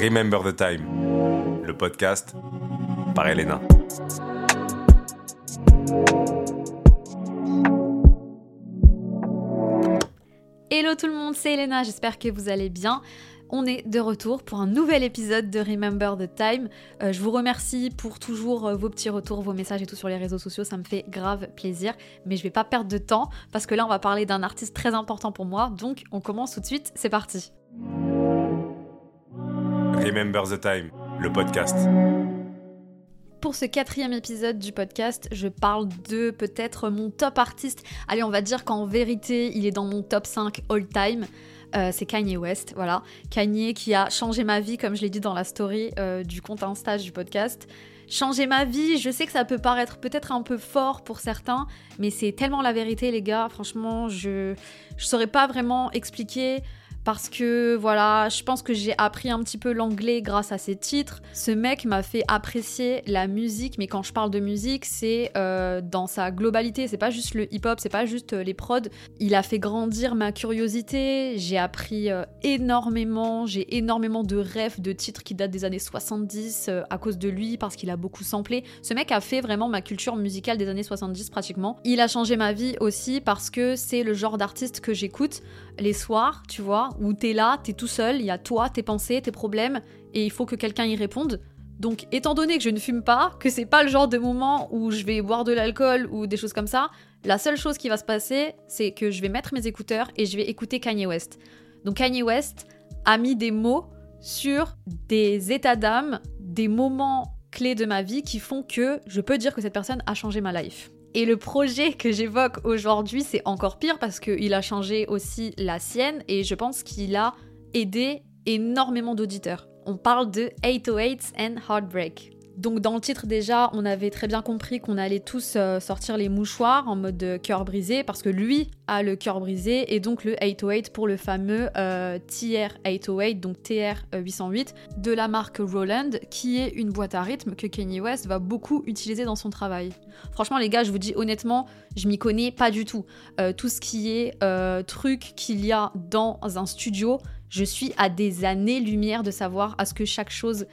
Remember the Time, le podcast par Elena. Hello tout le monde, c'est Elena, j'espère que vous allez bien. On est de retour pour un nouvel épisode de Remember the Time. Euh, je vous remercie pour toujours euh, vos petits retours, vos messages et tout sur les réseaux sociaux, ça me fait grave plaisir. Mais je vais pas perdre de temps parce que là on va parler d'un artiste très important pour moi, donc on commence tout de suite, c'est parti. Remember the Time, le podcast. Pour ce quatrième épisode du podcast, je parle de peut-être mon top artiste. Allez, on va dire qu'en vérité, il est dans mon top 5 all time. Euh, c'est Kanye West, voilà. Kanye qui a changé ma vie, comme je l'ai dit dans la story euh, du compte Insta du podcast. Changer ma vie, je sais que ça peut paraître peut-être un peu fort pour certains, mais c'est tellement la vérité, les gars. Franchement, je je saurais pas vraiment expliquer parce que voilà, je pense que j'ai appris un petit peu l'anglais grâce à ces titres. Ce mec m'a fait apprécier la musique, mais quand je parle de musique, c'est euh, dans sa globalité. C'est pas juste le hip-hop, c'est pas juste euh, les prods. Il a fait grandir ma curiosité. J'ai appris euh, énormément. J'ai énormément de rêves de titres qui datent des années 70 à cause de lui, parce qu'il a beaucoup samplé. Ce mec a fait vraiment ma culture musicale des années 70 pratiquement. Il a changé ma vie aussi parce que c'est le genre d'artiste que j'écoute les soirs, tu vois, où t'es là, t'es tout seul, il y a toi, tes pensées, tes problèmes, et il faut que quelqu'un y réponde. Donc, étant donné que je ne fume pas, que c'est pas le genre de moment où je vais boire de l'alcool ou des choses comme ça, la seule chose qui va se passer, c'est que je vais mettre mes écouteurs et je vais écouter Kanye West. Donc, Kanye West a mis des mots sur des états d'âme, des moments clés de ma vie qui font que je peux dire que cette personne a changé ma life. Et le projet que j'évoque aujourd'hui, c'est encore pire parce qu'il a changé aussi la sienne et je pense qu'il a aidé énormément d'auditeurs. On parle de 808s and Heartbreak. Donc dans le titre déjà, on avait très bien compris qu'on allait tous euh, sortir les mouchoirs en mode euh, cœur brisé parce que lui a le cœur brisé et donc le 808 pour le fameux euh, TR-808, donc TR-808 de la marque Roland qui est une boîte à rythme que Kanye West va beaucoup utiliser dans son travail. Franchement les gars, je vous dis honnêtement, je m'y connais pas du tout. tout ce qui est truc qu'il y a dans un studio, je suis à des années-lumière de savoir à ce que chaque chose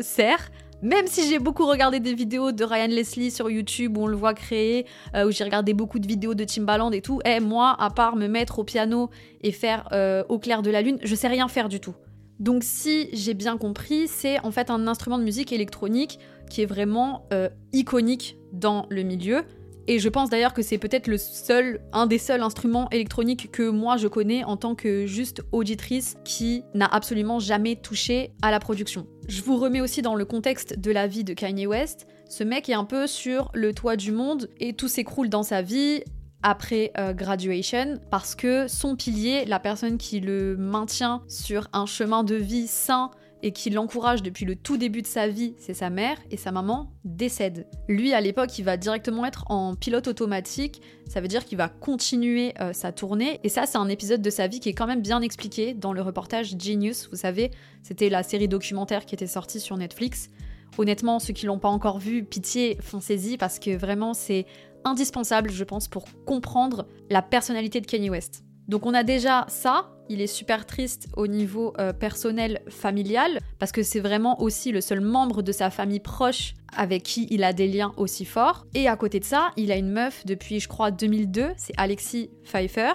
sert. Même si j'ai beaucoup regardé des vidéos de Ryan Leslie sur YouTube où on le voit créer, euh, où j'ai regardé beaucoup de vidéos de Timbaland et tout, eh, moi, à part me mettre au piano et faire euh, au clair de la lune, je sais rien faire du tout. Donc si j'ai bien compris, c'est en fait un instrument de musique électronique qui est vraiment euh, iconique dans le milieu. Et je pense d'ailleurs que c'est peut-être le seul, un des seuls instruments électroniques que moi je connais en tant que juste auditrice qui n'a absolument jamais touché à la production. Je vous remets aussi dans le contexte de la vie de Kanye West. Ce mec est un peu sur le toit du monde et tout s'écroule dans sa vie après euh, graduation parce que son pilier, la personne qui le maintient sur un chemin de vie sain et qui l'encourage depuis le tout début de sa vie, c'est sa mère, et sa maman décède. Lui, à l'époque, il va directement être en pilote automatique, ça veut dire qu'il va continuer euh, sa tournée, et ça, c'est un épisode de sa vie qui est quand même bien expliqué dans le reportage Genius, vous savez, c'était la série documentaire qui était sortie sur Netflix. Honnêtement, ceux qui l'ont pas encore vu, pitié, foncez-y, parce que vraiment, c'est indispensable, je pense, pour comprendre la personnalité de Kanye West. Donc on a déjà ça, il est super triste au niveau euh, personnel familial parce que c'est vraiment aussi le seul membre de sa famille proche avec qui il a des liens aussi forts. Et à côté de ça, il a une meuf depuis je crois 2002, c'est Alexis Pfeiffer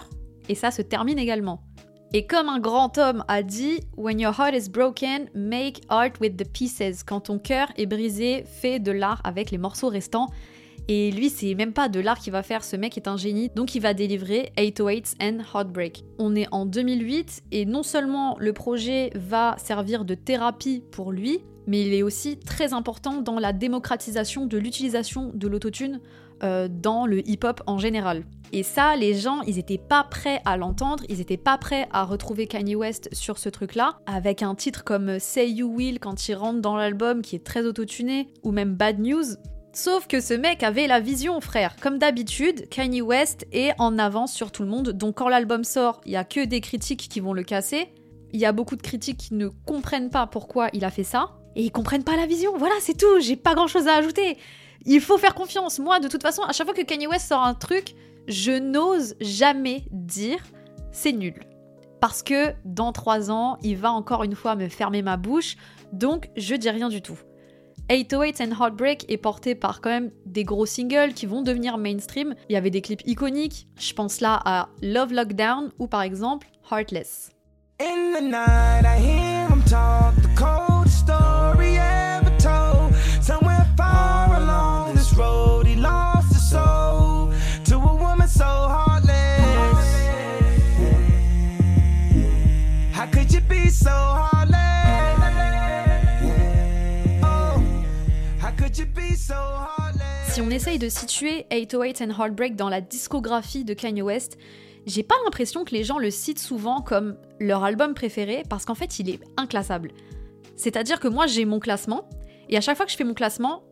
et ça se termine également. Et comme un grand homme a dit, When your heart is broken, make art with the pieces. Quand ton cœur est brisé, fais de l'art avec les morceaux restants. Et lui, c'est même pas de l'art qu'il va faire, ce mec est un génie, donc il va délivrer 808s and Heartbreak. On est en 2008 et non seulement le projet va servir de thérapie pour lui, mais il est aussi très important dans la démocratisation de l'utilisation de l'autotune euh, dans le hip-hop en général. Et ça, les gens, ils étaient pas prêts à l'entendre, ils étaient pas prêts à retrouver Kanye West sur ce truc-là, avec un titre comme Say You Will quand il rentre dans l'album qui est très autotuné, ou même Bad News. Sauf que ce mec avait la vision, frère. Comme d'habitude, Kanye West est en avance sur tout le monde. Donc quand l'album sort, il y a que des critiques qui vont le casser. Il y a beaucoup de critiques qui ne comprennent pas pourquoi il a fait ça. Et ils comprennent pas la vision. Voilà, c'est tout. J'ai pas grand chose à ajouter. Il faut faire confiance. Moi, de toute façon, à chaque fois que Kanye West sort un truc, je n'ose jamais dire c'est nul. parce que dans trois ans, il va encore une fois me fermer ma bouche, donc je dis rien du tout. 808 and Heartbreak est porté par quand même des gros singles qui vont devenir mainstream. Il y avait des clips iconiques, je pense là à Love Lockdown ou par exemple Heartless. Si on essaye de situer 808 and Heartbreak dans la discographie de Kanye West, j'ai pas l'impression que les gens le citent souvent comme leur album préféré parce qu'en fait il est inclassable. C'est-à-dire que moi j'ai mon classement et à chaque fois que je fais mon classement,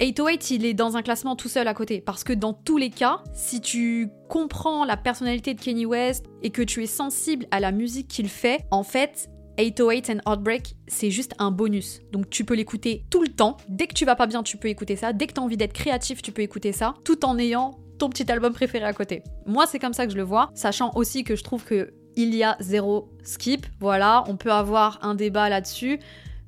808 il est dans un classement tout seul à côté parce que dans tous les cas, si tu comprends la personnalité de Kanye West et que tu es sensible à la musique qu'il fait, en fait 808 and Heartbreak, c'est juste un bonus. Donc tu peux l'écouter tout le temps. Dès que tu vas pas bien, tu peux écouter ça. Dès que tu as envie d'être créatif, tu peux écouter ça, tout en ayant ton petit album préféré à côté. Moi, c'est comme ça que je le vois, sachant aussi que je trouve que il y a zéro skip. Voilà, on peut avoir un débat là-dessus.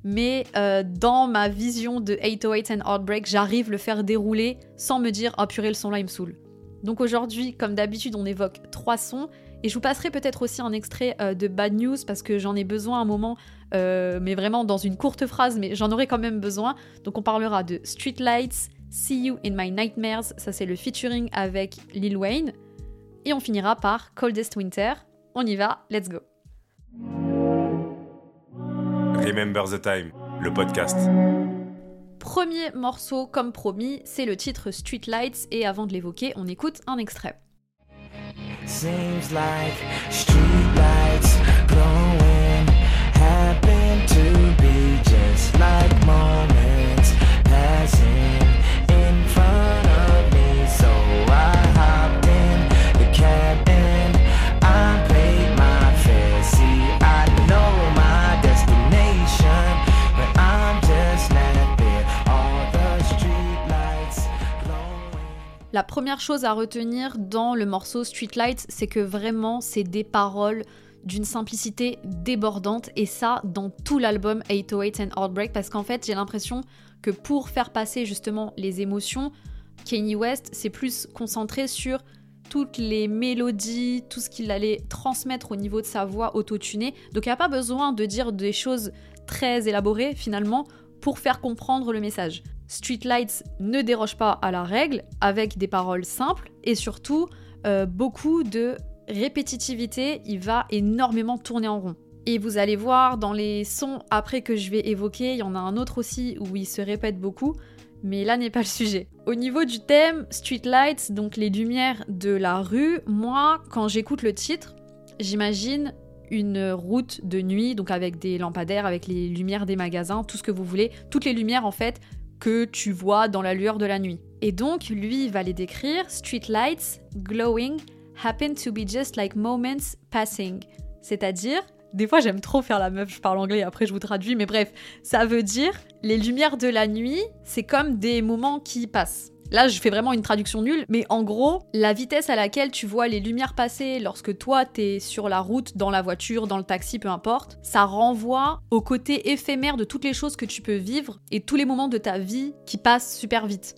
Mais euh, dans ma vision de 808 and Heartbreak, j'arrive le faire dérouler sans me dire oh purée le son là il me saoule. Donc aujourd'hui, comme d'habitude, on évoque trois sons et je vous passerai peut-être aussi un extrait euh, de Bad News parce que j'en ai besoin un moment, euh, mais vraiment dans une courte phrase, mais j'en aurai quand même besoin. Donc on parlera de Street Lights, See You in My Nightmares, ça c'est le featuring avec Lil Wayne. Et on finira par Coldest Winter. On y va, let's go. Remember the Time, le podcast. Premier morceau, comme promis, c'est le titre Street Lights et avant de l'évoquer, on écoute un extrait. Seems like street lights première chose à retenir dans le morceau Streetlights, c'est que vraiment c'est des paroles d'une simplicité débordante et ça dans tout l'album 808 and Heartbreak parce qu'en fait j'ai l'impression que pour faire passer justement les émotions, Kanye West s'est plus concentré sur toutes les mélodies, tout ce qu'il allait transmettre au niveau de sa voix autotunée. Donc il n'y a pas besoin de dire des choses très élaborées finalement pour faire comprendre le message. Streetlights ne déroge pas à la règle avec des paroles simples et surtout euh, beaucoup de répétitivité. Il va énormément tourner en rond. Et vous allez voir dans les sons après que je vais évoquer, il y en a un autre aussi où il se répète beaucoup, mais là n'est pas le sujet. Au niveau du thème Streetlights, donc les lumières de la rue, moi quand j'écoute le titre, j'imagine une route de nuit, donc avec des lampadaires, avec les lumières des magasins, tout ce que vous voulez, toutes les lumières en fait que tu vois dans la lueur de la nuit. Et donc, lui, va les décrire Street lights glowing happen to be just like moments passing. C'est-à-dire, des fois j'aime trop faire la meuf, je parle anglais, après je vous traduis, mais bref, ça veut dire les lumières de la nuit, c'est comme des moments qui passent. Là, je fais vraiment une traduction nulle, mais en gros, la vitesse à laquelle tu vois les lumières passer lorsque toi t'es sur la route, dans la voiture, dans le taxi, peu importe, ça renvoie au côté éphémère de toutes les choses que tu peux vivre et tous les moments de ta vie qui passent super vite.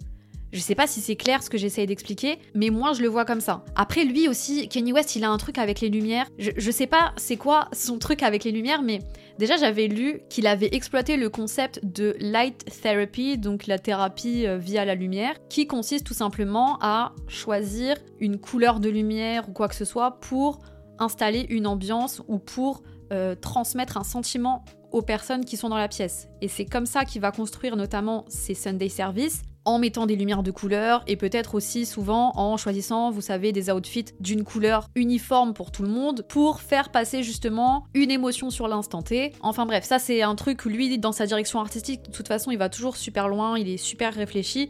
Je sais pas si c'est clair ce que j'essaye d'expliquer, mais moi je le vois comme ça. Après lui aussi, Kenny West, il a un truc avec les lumières. Je, je sais pas c'est quoi son truc avec les lumières, mais déjà j'avais lu qu'il avait exploité le concept de light therapy, donc la thérapie euh, via la lumière, qui consiste tout simplement à choisir une couleur de lumière ou quoi que ce soit pour installer une ambiance ou pour euh, transmettre un sentiment aux personnes qui sont dans la pièce. Et c'est comme ça qu'il va construire notamment ses Sunday Service en mettant des lumières de couleur et peut-être aussi souvent en choisissant, vous savez, des outfits d'une couleur uniforme pour tout le monde pour faire passer justement une émotion sur l'instant T. Enfin bref, ça c'est un truc lui, dans sa direction artistique, de toute façon, il va toujours super loin, il est super réfléchi.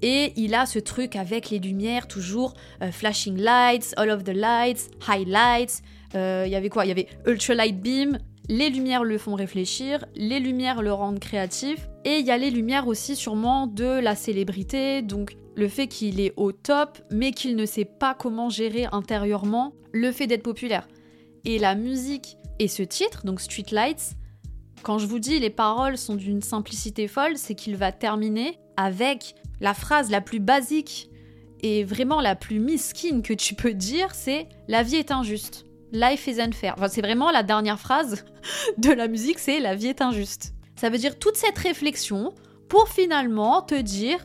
Et il a ce truc avec les lumières, toujours euh, flashing lights, all of the lights, highlights. Euh, il y avait quoi? Il y avait ultralight beam, les lumières le font réfléchir, les lumières le rendent créatif, et il y a les lumières aussi sûrement de la célébrité, donc le fait qu'il est au top, mais qu'il ne sait pas comment gérer intérieurement le fait d'être populaire. Et la musique et ce titre, donc Street Lights, quand je vous dis les paroles sont d'une simplicité folle, c'est qu'il va terminer avec la phrase la plus basique et vraiment la plus misquine que tu peux dire, c'est la vie est injuste. Life is unfair. Enfin, c'est vraiment la dernière phrase de la musique, c'est la vie est injuste. Ça veut dire toute cette réflexion pour finalement te dire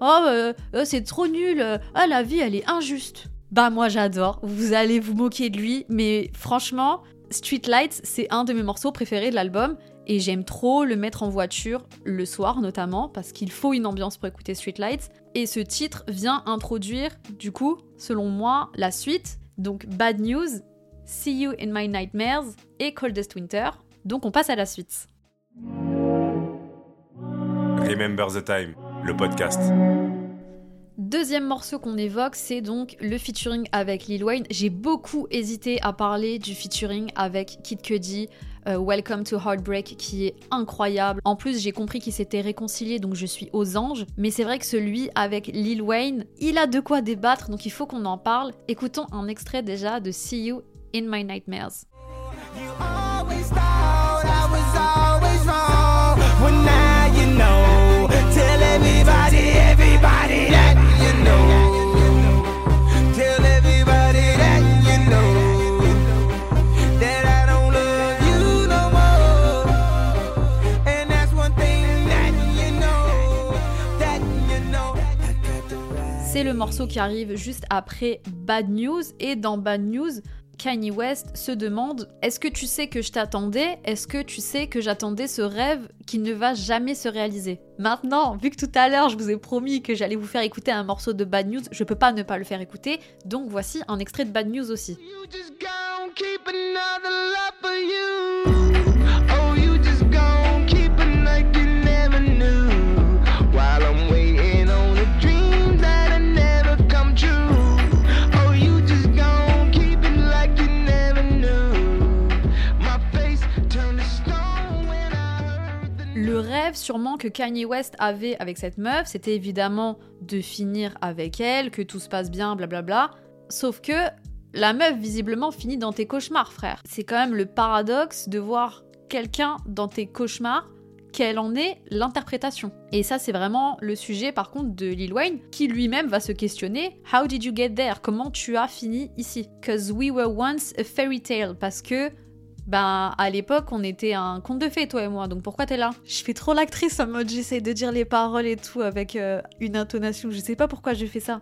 Oh, euh, euh, c'est trop nul, euh, ah, la vie elle est injuste. Bah, moi j'adore, vous allez vous moquer de lui, mais franchement, Street Lights, c'est un de mes morceaux préférés de l'album et j'aime trop le mettre en voiture le soir notamment parce qu'il faut une ambiance pour écouter Street Lights et ce titre vient introduire du coup selon moi la suite donc Bad News, See You in My Nightmares et Coldest Winter. Donc on passe à la suite. Remember the Time, le podcast. Deuxième morceau qu'on évoque, c'est donc le featuring avec Lil Wayne. J'ai beaucoup hésité à parler du featuring avec Kid Cudi, euh, Welcome to Heartbreak, qui est incroyable. En plus, j'ai compris qu'il s'était réconcilié, donc je suis aux anges. Mais c'est vrai que celui avec Lil Wayne, il a de quoi débattre, donc il faut qu'on en parle. Écoutons un extrait déjà de See You in My Nightmares. C'est le morceau qui arrive juste après Bad News. Et dans Bad News, Kanye West se demande Est-ce que tu sais que je t'attendais? Est-ce que tu sais que j'attendais ce rêve qui ne va jamais se réaliser? Maintenant, vu que tout à l'heure je vous ai promis que j'allais vous faire écouter un morceau de Bad News, je peux pas ne pas le faire écouter, donc voici un extrait de Bad News aussi. Sûrement que Kanye West avait avec cette meuf, c'était évidemment de finir avec elle, que tout se passe bien, blablabla. Sauf que la meuf visiblement finit dans tes cauchemars, frère. C'est quand même le paradoxe de voir quelqu'un dans tes cauchemars, quelle en est l'interprétation. Et ça, c'est vraiment le sujet par contre de Lil Wayne, qui lui-même va se questionner How did you get there? Comment tu as fini ici? Cause we were once a fairy tale. Parce que ben, à l'époque, on était un conte de fées, toi et moi, donc pourquoi t'es là? Je fais trop l'actrice en mode j'essaie de dire les paroles et tout avec euh, une intonation, je sais pas pourquoi je fais ça.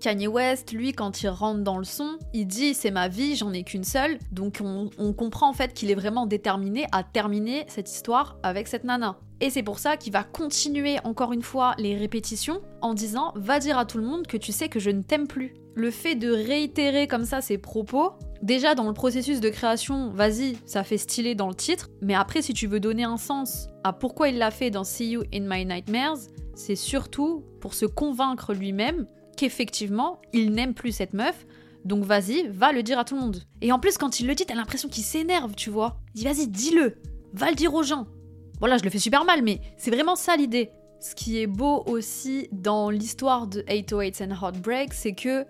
Kanye West, lui, quand il rentre dans le son, il dit c'est ma vie, j'en ai qu'une seule. Donc on, on, comprend en fait qu'il est vraiment déterminé à terminer cette histoire avec cette nana. Et c'est pour ça qu'il va continuer encore une fois les répétitions en disant va dire à tout le monde que tu sais que je ne t'aime plus. Le fait de réitérer comme ça ses propos, déjà dans le processus de création, vas-y, ça fait stylé dans le titre, mais après si tu veux donner un sens à pourquoi il l'a fait dans See You in My Nightmares, c'est surtout pour se convaincre lui-même qu'effectivement, il n'aime plus cette meuf, donc vas-y, va le dire à tout le monde. Et en plus, quand il le dit, t'as l'impression qu'il s'énerve, tu vois. Dit vas-y, dis-le, va le dire aux gens. Voilà, je le fais super mal, mais c'est vraiment ça l'idée. Ce qui est beau aussi dans l'histoire de 808 and Heartbreak, c'est que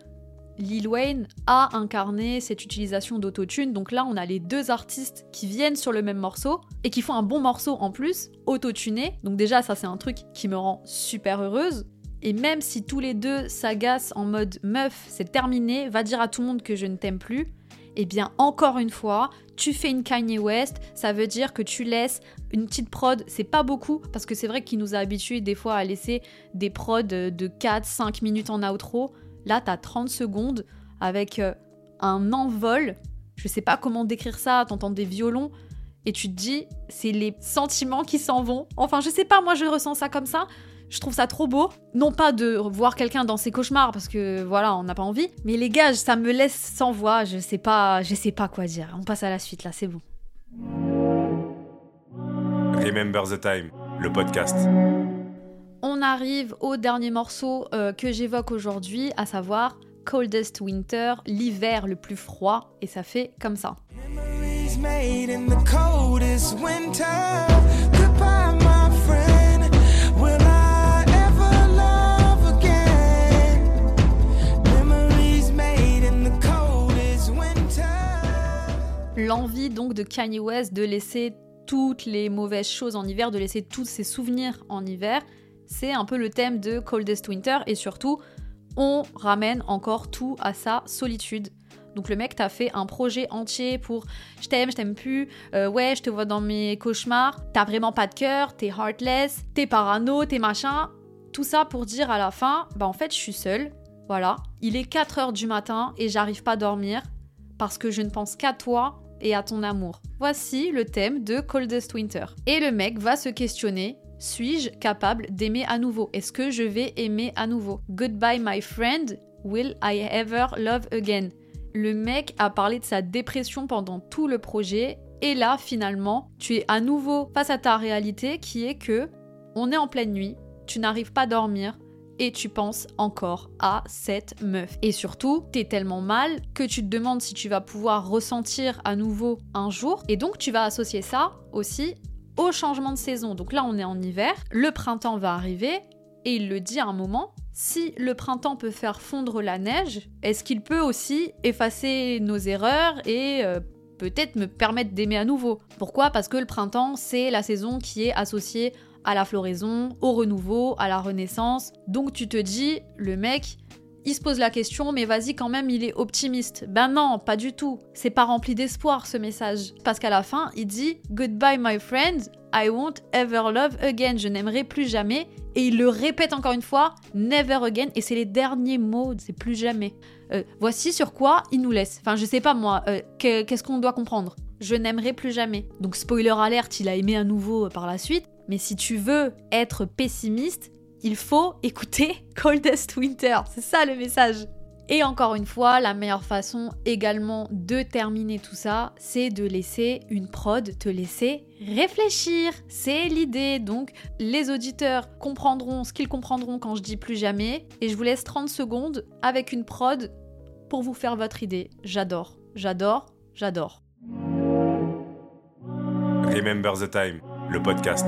Lil Wayne a incarné cette utilisation d'autotune. Donc là, on a les deux artistes qui viennent sur le même morceau et qui font un bon morceau en plus, autotuné. Donc déjà, ça c'est un truc qui me rend super heureuse. Et même si tous les deux s'agacent en mode meuf, c'est terminé, va dire à tout le monde que je ne t'aime plus, eh bien encore une fois, tu fais une Kanye West, ça veut dire que tu laisses une petite prod, c'est pas beaucoup, parce que c'est vrai qu'il nous a habitués des fois à laisser des prods de 4-5 minutes en outro. Là, t'as 30 secondes avec euh, un envol. Je sais pas comment décrire ça, t'entends des violons et tu te dis, c'est les sentiments qui s'en vont. Enfin, je sais pas, moi je ressens ça comme ça. Je trouve ça trop beau. Non pas de voir quelqu'un dans ses cauchemars parce que voilà, on n'a pas envie. Mais les gars, ça me laisse sans voix. Je sais pas, je sais pas quoi dire. On passe à la suite là, c'est bon. Remember the Time, le podcast. On arrive au dernier morceau euh, que j'évoque aujourd'hui, à savoir Coldest Winter, l'hiver le plus froid, et ça fait comme ça. L'envie donc de Kanye West de laisser toutes les mauvaises choses en hiver, de laisser tous ses souvenirs en hiver. C'est un peu le thème de Coldest Winter et surtout, on ramène encore tout à sa solitude. Donc le mec t'a fait un projet entier pour je t'aime, je t'aime plus, euh, ouais, je te vois dans mes cauchemars, t'as vraiment pas de cœur, t'es heartless, t'es parano, t'es machin. Tout ça pour dire à la fin, bah en fait je suis seule, voilà. Il est 4h du matin et j'arrive pas à dormir parce que je ne pense qu'à toi et à ton amour. Voici le thème de Coldest Winter. Et le mec va se questionner suis-je capable d'aimer à nouveau? Est-ce que je vais aimer à nouveau? Goodbye my friend, will I ever love again? Le mec a parlé de sa dépression pendant tout le projet. Et là finalement, tu es à nouveau face à ta réalité qui est que on est en pleine nuit, tu n'arrives pas à dormir, et tu penses encore à cette meuf. Et surtout, t'es tellement mal que tu te demandes si tu vas pouvoir ressentir à nouveau un jour. Et donc, tu vas associer ça aussi au changement de saison. Donc là, on est en hiver, le printemps va arriver. Et il le dit à un moment, si le printemps peut faire fondre la neige, est-ce qu'il peut aussi effacer nos erreurs et euh, peut-être me permettre d'aimer à nouveau? Pourquoi? Parce que le printemps, c'est la saison qui est associée à la floraison, au renouveau, à la renaissance. Donc tu te dis, le mec, il se pose la question, mais vas-y quand même, il est optimiste. Ben non, pas du tout. C'est pas rempli d'espoir ce message. Parce qu'à la fin, il dit Goodbye my friend, I won't ever love again. Je n'aimerai plus jamais. Et il le répète encore une fois, never again. Et c'est les derniers mots, c'est plus jamais. Euh, voici sur quoi il nous laisse. Enfin, je sais pas moi, euh, qu'est-ce qu'on doit comprendre? Je n'aimerai plus jamais. Donc spoiler alerte, il a aimé à nouveau euh, par la suite. Mais si tu veux être pessimiste, il faut écouter Coldest Winter. C'est ça le message. Et encore une fois, la meilleure façon également de terminer tout ça, c'est de laisser une prod te laisser réfléchir. C'est l'idée. Donc, les auditeurs comprendront ce qu'ils comprendront quand je dis plus jamais. Et je vous laisse 30 secondes avec une prod pour vous faire votre idée. J'adore, j'adore, j'adore. Remember the time le podcast.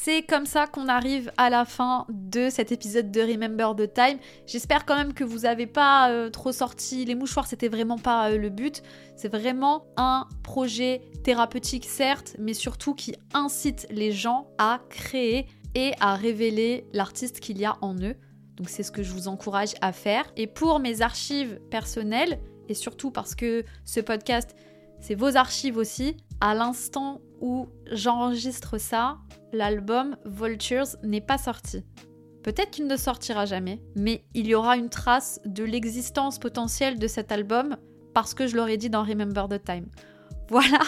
C'est comme ça qu'on arrive à la fin de cet épisode de Remember the Time. J'espère quand même que vous n'avez pas euh, trop sorti les mouchoirs, c'était vraiment pas euh, le but. C'est vraiment un projet thérapeutique certes, mais surtout qui incite les gens à créer et à révéler l'artiste qu'il y a en eux. Donc c'est ce que je vous encourage à faire. Et pour mes archives personnelles, et surtout parce que ce podcast, c'est vos archives aussi, à l'instant où j'enregistre ça, l'album Vultures n'est pas sorti. Peut-être qu'il ne sortira jamais, mais il y aura une trace de l'existence potentielle de cet album parce que je l'aurais dit dans Remember the Time. Voilà,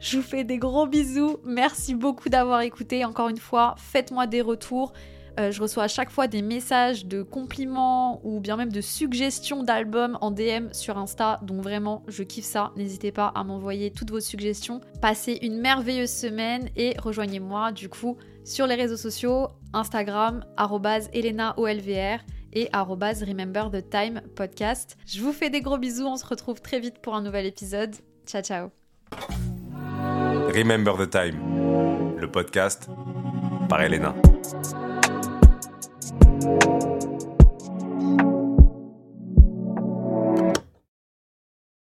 je vous fais des gros bisous. Merci beaucoup d'avoir écouté. Encore une fois, faites-moi des retours. Euh, je reçois à chaque fois des messages de compliments ou bien même de suggestions d'albums en DM sur Insta. Donc vraiment, je kiffe ça. N'hésitez pas à m'envoyer toutes vos suggestions. Passez une merveilleuse semaine et rejoignez-moi du coup sur les réseaux sociaux Instagram @elenaolvr et Remember the podcast. Je vous fais des gros bisous. On se retrouve très vite pour un nouvel épisode. Ciao ciao. Remember the Time, le podcast par Elena. Thank you.